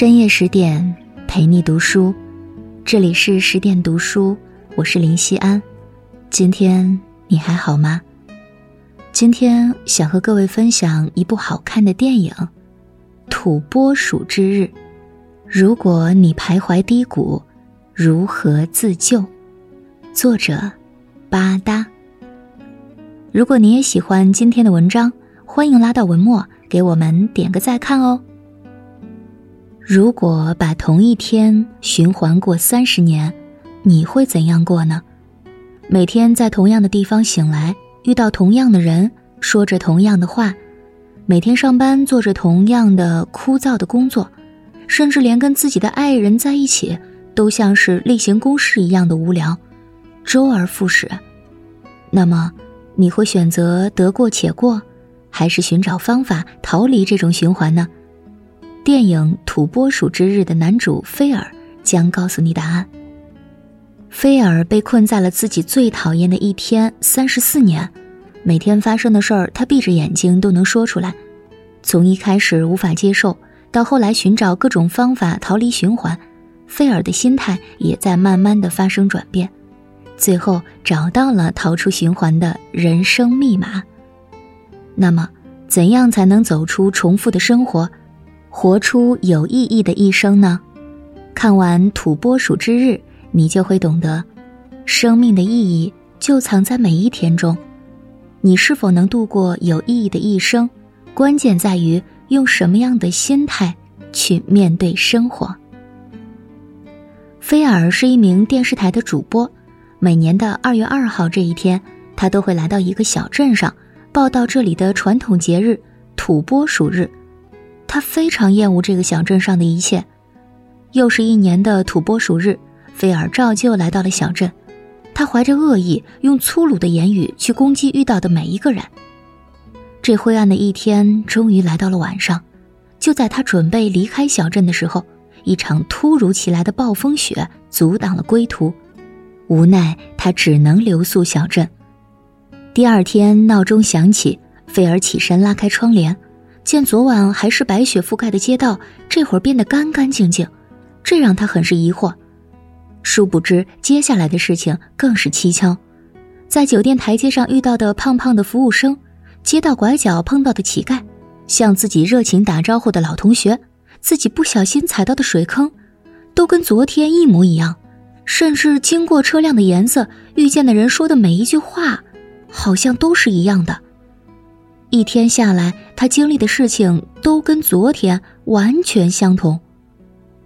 深夜十点陪你读书，这里是十点读书，我是林夕安。今天你还好吗？今天想和各位分享一部好看的电影《土拨鼠之日》。如果你徘徊低谷，如何自救？作者巴达。如果你也喜欢今天的文章，欢迎拉到文末给我们点个再看哦。如果把同一天循环过三十年，你会怎样过呢？每天在同样的地方醒来，遇到同样的人，说着同样的话，每天上班做着同样的枯燥的工作，甚至连跟自己的爱人在一起，都像是例行公事一样的无聊，周而复始。那么，你会选择得过且过，还是寻找方法逃离这种循环呢？电影《土拨鼠之日》的男主菲尔将告诉你答案。菲尔被困在了自己最讨厌的一天三十四年，每天发生的事儿他闭着眼睛都能说出来。从一开始无法接受，到后来寻找各种方法逃离循环，菲尔的心态也在慢慢的发生转变，最后找到了逃出循环的人生密码。那么，怎样才能走出重复的生活？活出有意义的一生呢？看完《土拨鼠之日》，你就会懂得，生命的意义就藏在每一天中。你是否能度过有意义的一生，关键在于用什么样的心态去面对生活。菲尔是一名电视台的主播，每年的二月二号这一天，他都会来到一个小镇上，报道这里的传统节日——土拨鼠日。他非常厌恶这个小镇上的一切，又是一年的土拨鼠日，菲尔照旧来到了小镇。他怀着恶意，用粗鲁的言语去攻击遇到的每一个人。这灰暗的一天终于来到了晚上，就在他准备离开小镇的时候，一场突如其来的暴风雪阻挡了归途。无奈，他只能留宿小镇。第二天，闹钟响起，菲尔起身拉开窗帘。见昨晚还是白雪覆盖的街道，这会儿变得干干净净，这让他很是疑惑。殊不知，接下来的事情更是蹊跷。在酒店台阶上遇到的胖胖的服务生，街道拐角碰到的乞丐，向自己热情打招呼的老同学，自己不小心踩到的水坑，都跟昨天一模一样。甚至经过车辆的颜色，遇见的人说的每一句话，好像都是一样的。一天下来，他经历的事情都跟昨天完全相同，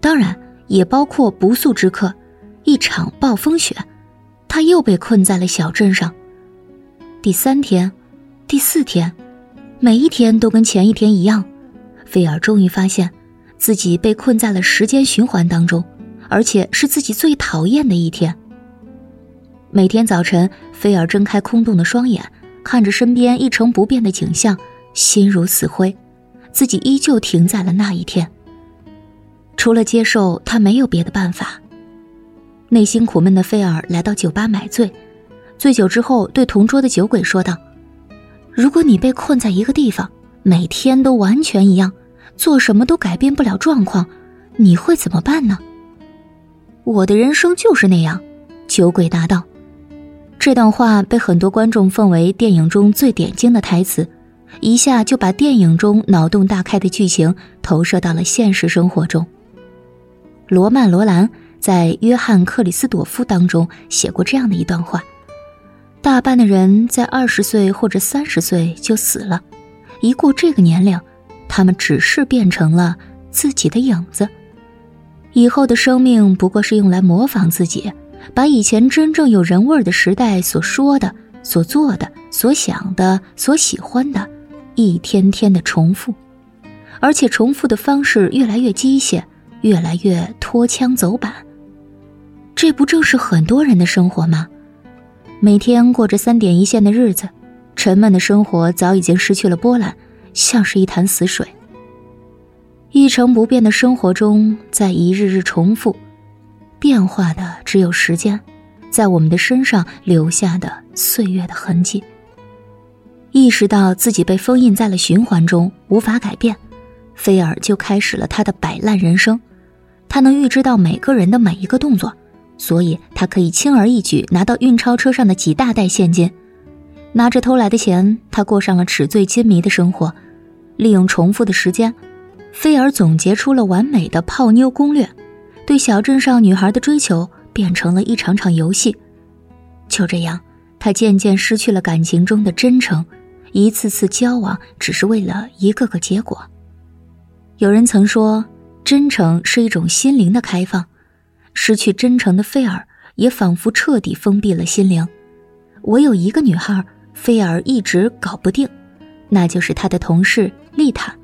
当然也包括不速之客，一场暴风雪，他又被困在了小镇上。第三天，第四天，每一天都跟前一天一样，菲尔终于发现，自己被困在了时间循环当中，而且是自己最讨厌的一天。每天早晨，菲尔睁开空洞的双眼。看着身边一成不变的景象，心如死灰，自己依旧停在了那一天。除了接受，他没有别的办法。内心苦闷的菲尔来到酒吧买醉，醉酒之后对同桌的酒鬼说道：“如果你被困在一个地方，每天都完全一样，做什么都改变不了状况，你会怎么办呢？”我的人生就是那样，酒鬼答道。这段话被很多观众奉为电影中最点睛的台词，一下就把电影中脑洞大开的剧情投射到了现实生活中。罗曼·罗兰在《约翰·克里斯朵夫》当中写过这样的一段话：大半的人在二十岁或者三十岁就死了，一过这个年龄，他们只是变成了自己的影子，以后的生命不过是用来模仿自己。把以前真正有人味儿的时代所说的、所做的、所想的、所喜欢的，一天天的重复，而且重复的方式越来越机械，越来越脱枪走板。这不正是很多人的生活吗？每天过着三点一线的日子，沉闷的生活早已经失去了波澜，像是一潭死水。一成不变的生活中，在一日日重复。变化的只有时间，在我们的身上留下的岁月的痕迹。意识到自己被封印在了循环中，无法改变，菲尔就开始了他的摆烂人生。他能预知到每个人的每一个动作，所以他可以轻而易举拿到运钞车上的几大袋现金。拿着偷来的钱，他过上了纸醉金迷的生活。利用重复的时间，菲尔总结出了完美的泡妞攻略。对小镇上女孩的追求变成了一场场游戏。就这样，他渐渐失去了感情中的真诚，一次次交往只是为了一个个结果。有人曾说，真诚是一种心灵的开放。失去真诚的菲尔也仿佛彻底封闭了心灵。唯有一个女孩。菲尔一直搞不定，那就是他的同事丽塔。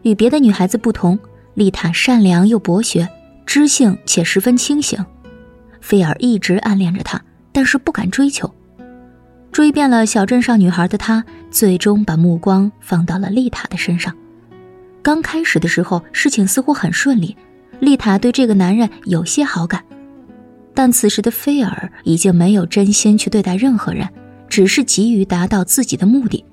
与别的女孩子不同，丽塔善良又博学，知性且十分清醒。菲尔一直暗恋着她，但是不敢追求。追遍了小镇上女孩的他，最终把目光放到了丽塔的身上。刚开始的时候，事情似乎很顺利，丽塔对这个男人有些好感。但此时的菲尔已经没有真心去对待任何人。只是急于达到自己的目的，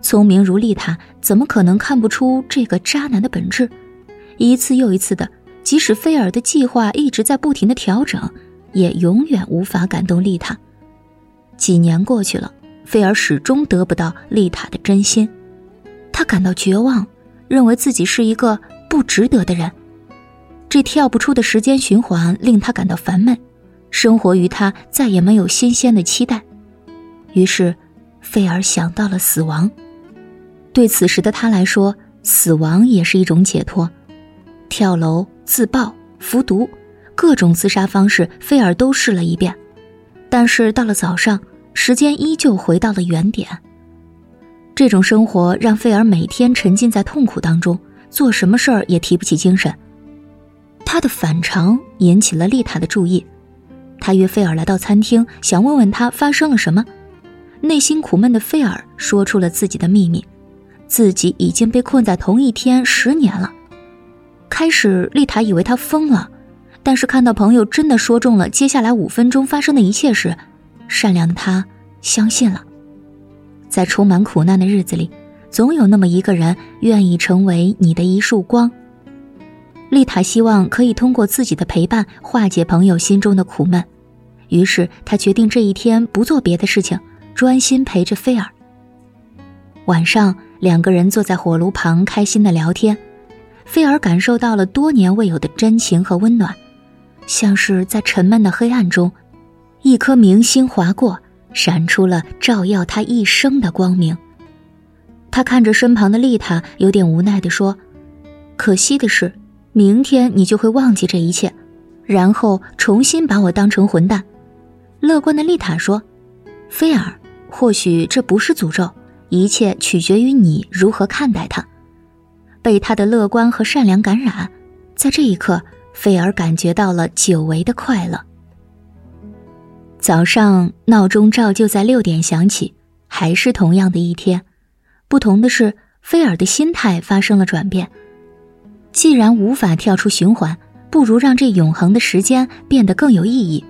聪明如丽塔，怎么可能看不出这个渣男的本质？一次又一次的，即使菲尔的计划一直在不停的调整，也永远无法感动丽塔。几年过去了，菲尔始终得不到丽塔的真心，他感到绝望，认为自己是一个不值得的人。这跳不出的时间循环令他感到烦闷，生活于他再也没有新鲜的期待。于是，菲尔想到了死亡。对此时的他来说，死亡也是一种解脱。跳楼、自爆、服毒，各种自杀方式，菲尔都试了一遍。但是到了早上，时间依旧回到了原点。这种生活让菲尔每天沉浸在痛苦当中，做什么事儿也提不起精神。他的反常引起了丽塔的注意，他约菲尔来到餐厅，想问问他发生了什么。内心苦闷的菲尔说出了自己的秘密，自己已经被困在同一天十年了。开始，丽塔以为他疯了，但是看到朋友真的说中了接下来五分钟发生的一切时，善良的他相信了。在充满苦难的日子里，总有那么一个人愿意成为你的一束光。丽塔希望可以通过自己的陪伴化解朋友心中的苦闷，于是她决定这一天不做别的事情。专心陪着菲尔。晚上，两个人坐在火炉旁，开心的聊天。菲尔感受到了多年未有的真情和温暖，像是在沉闷的黑暗中，一颗明星划过，闪出了照耀他一生的光明。他看着身旁的丽塔，有点无奈地说：“可惜的是，明天你就会忘记这一切，然后重新把我当成混蛋。”乐观的丽塔说：“菲尔。”或许这不是诅咒，一切取决于你如何看待他。被他的乐观和善良感染，在这一刻，菲尔感觉到了久违的快乐。早上闹钟照旧在六点响起，还是同样的一天，不同的是，菲尔的心态发生了转变。既然无法跳出循环，不如让这永恒的时间变得更有意义。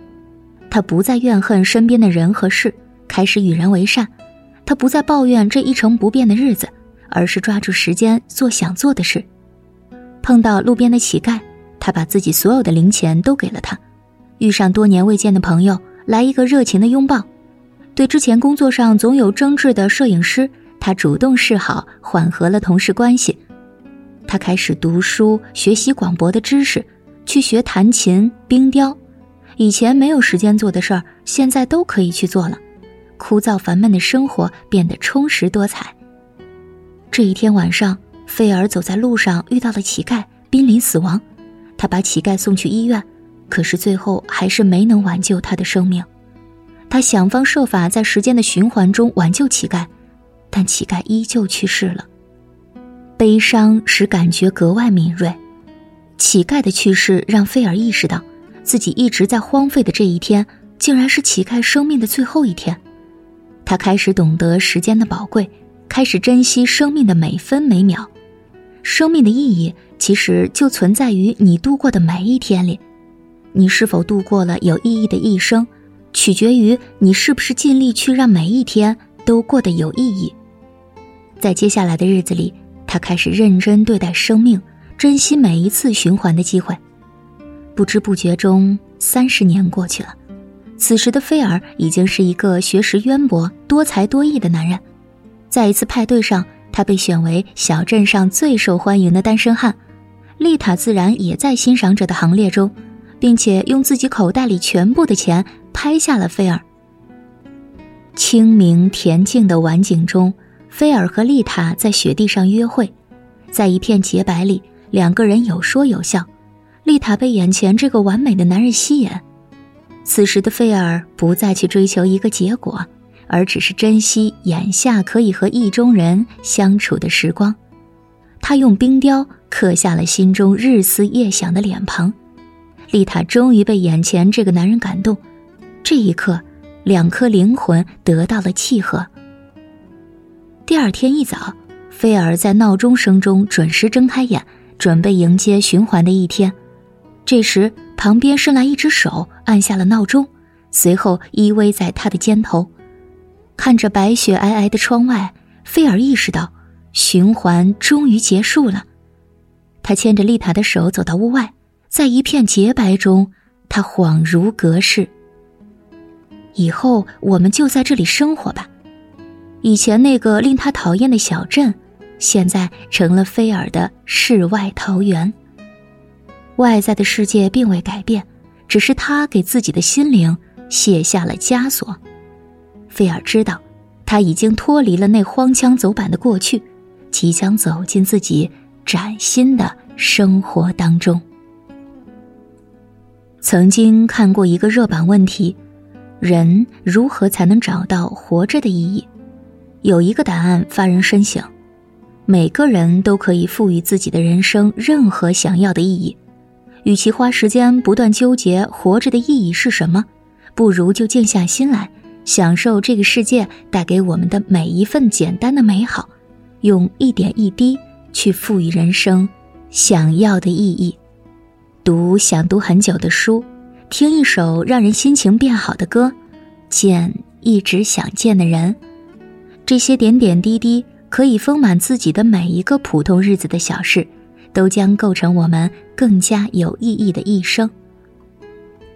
他不再怨恨身边的人和事。开始与人为善，他不再抱怨这一成不变的日子，而是抓住时间做想做的事。碰到路边的乞丐，他把自己所有的零钱都给了他；遇上多年未见的朋友，来一个热情的拥抱；对之前工作上总有争执的摄影师，他主动示好，缓和了同事关系。他开始读书，学习广博的知识，去学弹琴、冰雕，以前没有时间做的事儿，现在都可以去做了。枯燥烦闷的生活变得充实多彩。这一天晚上，菲尔走在路上遇到了乞丐，濒临死亡。他把乞丐送去医院，可是最后还是没能挽救他的生命。他想方设法在时间的循环中挽救乞丐，但乞丐依旧去世了。悲伤使感觉格外敏锐。乞丐的去世让菲尔意识到，自己一直在荒废的这一天，竟然是乞丐生命的最后一天。他开始懂得时间的宝贵，开始珍惜生命的每分每秒。生命的意义其实就存在于你度过的每一天里。你是否度过了有意义的一生，取决于你是不是尽力去让每一天都过得有意义。在接下来的日子里，他开始认真对待生命，珍惜每一次循环的机会。不知不觉中，三十年过去了。此时的菲尔已经是一个学识渊博、多才多艺的男人。在一次派对上，他被选为小镇上最受欢迎的单身汉。丽塔自然也在欣赏者的行列中，并且用自己口袋里全部的钱拍下了菲尔。清明恬静的晚景中，菲尔和丽塔在雪地上约会，在一片洁白里，两个人有说有笑。丽塔被眼前这个完美的男人吸引。此时的菲尔不再去追求一个结果，而只是珍惜眼下可以和意中人相处的时光。他用冰雕刻下了心中日思夜想的脸庞。丽塔终于被眼前这个男人感动，这一刻，两颗灵魂得到了契合。第二天一早，菲尔在闹钟声中准时睁开眼，准备迎接循环的一天。这时，旁边伸来一只手，按下了闹钟，随后依偎在他的肩头，看着白雪皑皑的窗外，菲尔意识到循环终于结束了。他牵着丽塔的手走到屋外，在一片洁白中，他恍如隔世。以后我们就在这里生活吧。以前那个令他讨厌的小镇，现在成了菲尔的世外桃源。外在的世界并未改变，只是他给自己的心灵卸下了枷锁。菲尔知道，他已经脱离了那荒腔走板的过去，即将走进自己崭新的生活当中。曾经看过一个热榜问题：人如何才能找到活着的意义？有一个答案发人深省：每个人都可以赋予自己的人生任何想要的意义。与其花时间不断纠结活着的意义是什么，不如就静下心来，享受这个世界带给我们的每一份简单的美好，用一点一滴去赋予人生想要的意义。读想读很久的书，听一首让人心情变好的歌，见一直想见的人，这些点点滴滴可以丰满自己的每一个普通日子的小事。都将构成我们更加有意义的一生。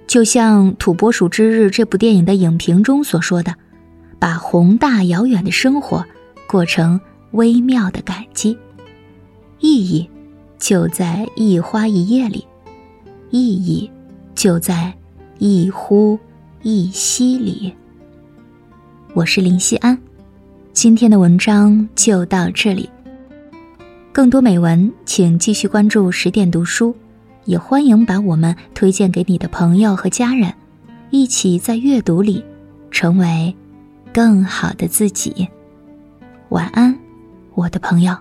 就像《土拨鼠之日》这部电影的影评中所说的：“把宏大遥远的生活过成微妙的感激，意义就在一花一叶里，意义就在一呼一吸里。”我是林夕安，今天的文章就到这里。更多美文，请继续关注十点读书，也欢迎把我们推荐给你的朋友和家人，一起在阅读里成为更好的自己。晚安，我的朋友。